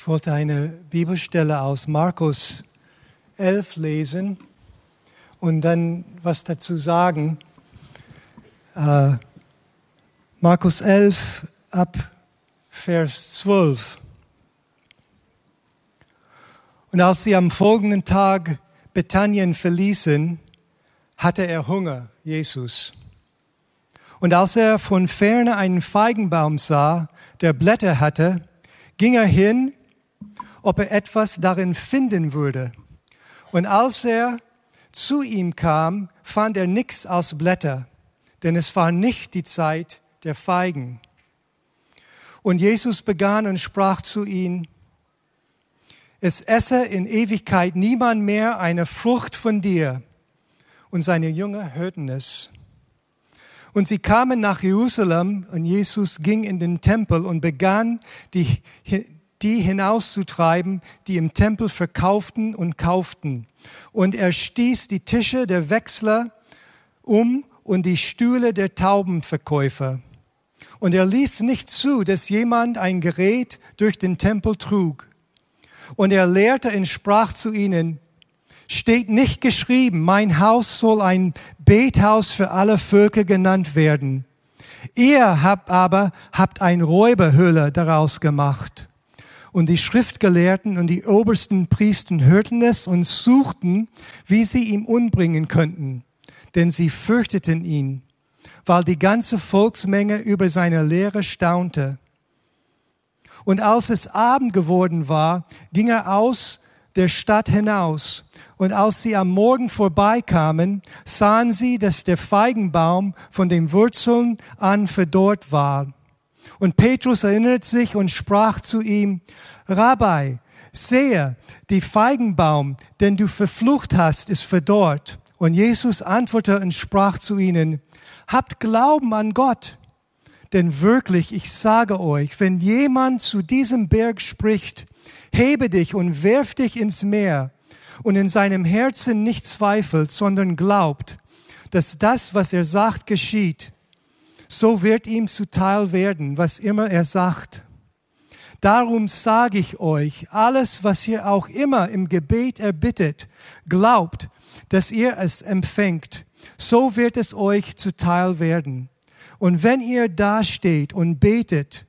Ich wollte eine Bibelstelle aus Markus 11 lesen und dann was dazu sagen. Äh, Markus 11 ab Vers 12. Und als sie am folgenden Tag Bethanien verließen, hatte er Hunger, Jesus. Und als er von ferne einen Feigenbaum sah, der Blätter hatte, ging er hin, ob er etwas darin finden würde. Und als er zu ihm kam, fand er nichts als Blätter, denn es war nicht die Zeit der Feigen. Und Jesus begann und sprach zu ihm, es esse in Ewigkeit niemand mehr eine Frucht von dir. Und seine Jünger hörten es. Und sie kamen nach Jerusalem und Jesus ging in den Tempel und begann, die, die hinauszutreiben, die im Tempel verkauften und kauften. Und er stieß die Tische der Wechsler um und die Stühle der Taubenverkäufer. Und er ließ nicht zu, dass jemand ein Gerät durch den Tempel trug. Und er lehrte und sprach zu ihnen, steht nicht geschrieben, mein Haus soll ein Bethaus für alle Völker genannt werden. Ihr habt aber, habt ein Räuberhöhle daraus gemacht. Und die Schriftgelehrten und die obersten Priester hörten es und suchten, wie sie ihn umbringen könnten, denn sie fürchteten ihn weil die ganze Volksmenge über seine Lehre staunte. Und als es Abend geworden war, ging er aus der Stadt hinaus. Und als sie am Morgen vorbeikamen, sahen sie, dass der Feigenbaum von den Wurzeln an verdorrt war. Und Petrus erinnert sich und sprach zu ihm, Rabbi, sehe, die Feigenbaum, den du verflucht hast, ist verdorrt. Und Jesus antwortete und sprach zu ihnen, Habt Glauben an Gott. Denn wirklich, ich sage euch, wenn jemand zu diesem Berg spricht, hebe dich und werf dich ins Meer und in seinem Herzen nicht zweifelt, sondern glaubt, dass das, was er sagt, geschieht, so wird ihm zuteil werden, was immer er sagt. Darum sage ich euch, alles, was ihr auch immer im Gebet erbittet, glaubt, dass ihr es empfängt so wird es euch zuteil werden. Und wenn ihr dasteht und betet,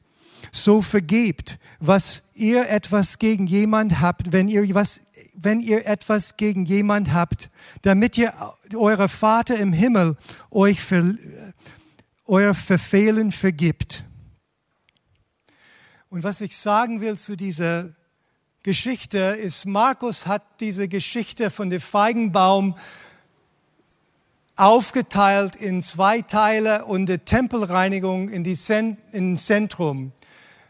so vergebt, was ihr etwas gegen jemand habt, wenn ihr was wenn ihr etwas gegen jemand habt, damit ihr euer Vater im Himmel euch für, euer Verfehlen vergibt. Und was ich sagen will zu dieser Geschichte ist, Markus hat diese Geschichte von dem Feigenbaum aufgeteilt in zwei Teile und die Tempelreinigung in die Zent in Zentrum.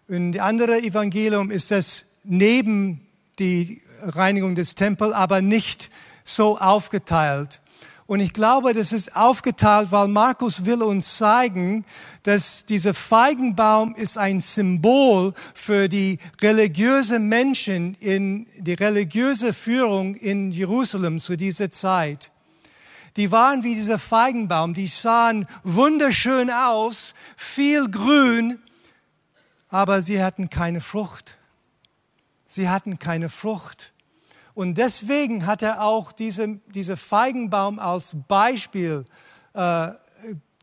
In die andere Evangelium ist das neben die Reinigung des Tempels, aber nicht so aufgeteilt. Und ich glaube, das ist aufgeteilt, weil Markus will uns zeigen, dass dieser Feigenbaum ist ein Symbol für die religiöse Menschen in die religiöse Führung in Jerusalem zu dieser Zeit die waren wie dieser Feigenbaum, die sahen wunderschön aus, viel grün, aber sie hatten keine Frucht. Sie hatten keine Frucht. Und deswegen hat er auch diese, diese Feigenbaum als Beispiel äh,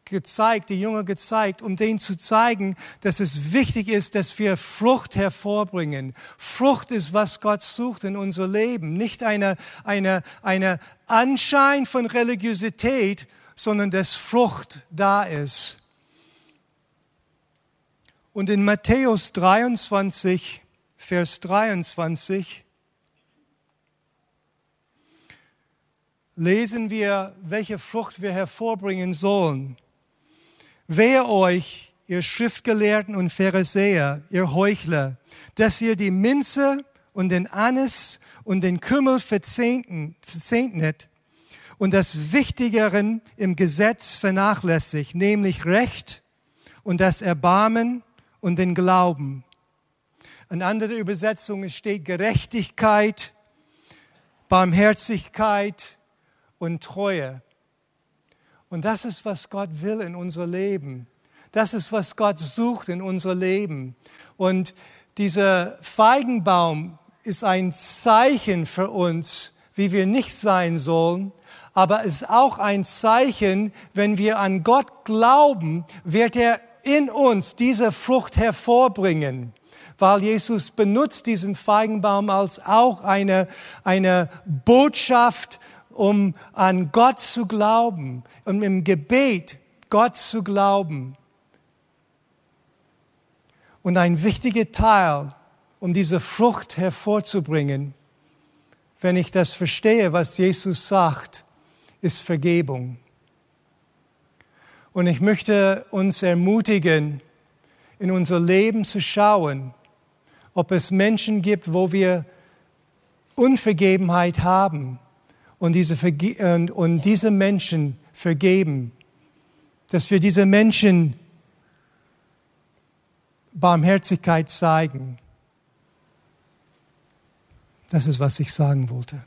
gezeigt, die Jünger gezeigt, um denen zu zeigen, dass es wichtig ist, dass wir Frucht hervorbringen. Frucht ist, was Gott sucht in unser Leben. Nicht eine, eine, eine Anschein von Religiosität, sondern dass Frucht da ist. Und in Matthäus 23, Vers 23, lesen wir, welche Frucht wir hervorbringen sollen. Wehe euch, ihr Schriftgelehrten und Pharisäer, ihr Heuchler, dass ihr die Minze und den Anis und den Kümmel verzehntnet und das Wichtigeren im Gesetz vernachlässigt, nämlich Recht und das Erbarmen und den Glauben. In anderen Übersetzungen steht Gerechtigkeit, Barmherzigkeit und Treue. Und das ist, was Gott will in unser Leben. Das ist, was Gott sucht in unser Leben. Und dieser Feigenbaum ist ein Zeichen für uns, wie wir nicht sein sollen, aber es ist auch ein Zeichen, wenn wir an Gott glauben, wird er in uns diese Frucht hervorbringen weil Jesus benutzt diesen Feigenbaum als auch eine, eine Botschaft, um an Gott zu glauben, um im Gebet Gott zu glauben. Und ein wichtiger Teil, um diese Frucht hervorzubringen, wenn ich das verstehe, was Jesus sagt, ist Vergebung. Und ich möchte uns ermutigen, in unser Leben zu schauen, ob es Menschen gibt, wo wir Unvergebenheit haben und diese, Verge und diese Menschen vergeben, dass wir diese Menschen Barmherzigkeit zeigen. Das ist, was ich sagen wollte.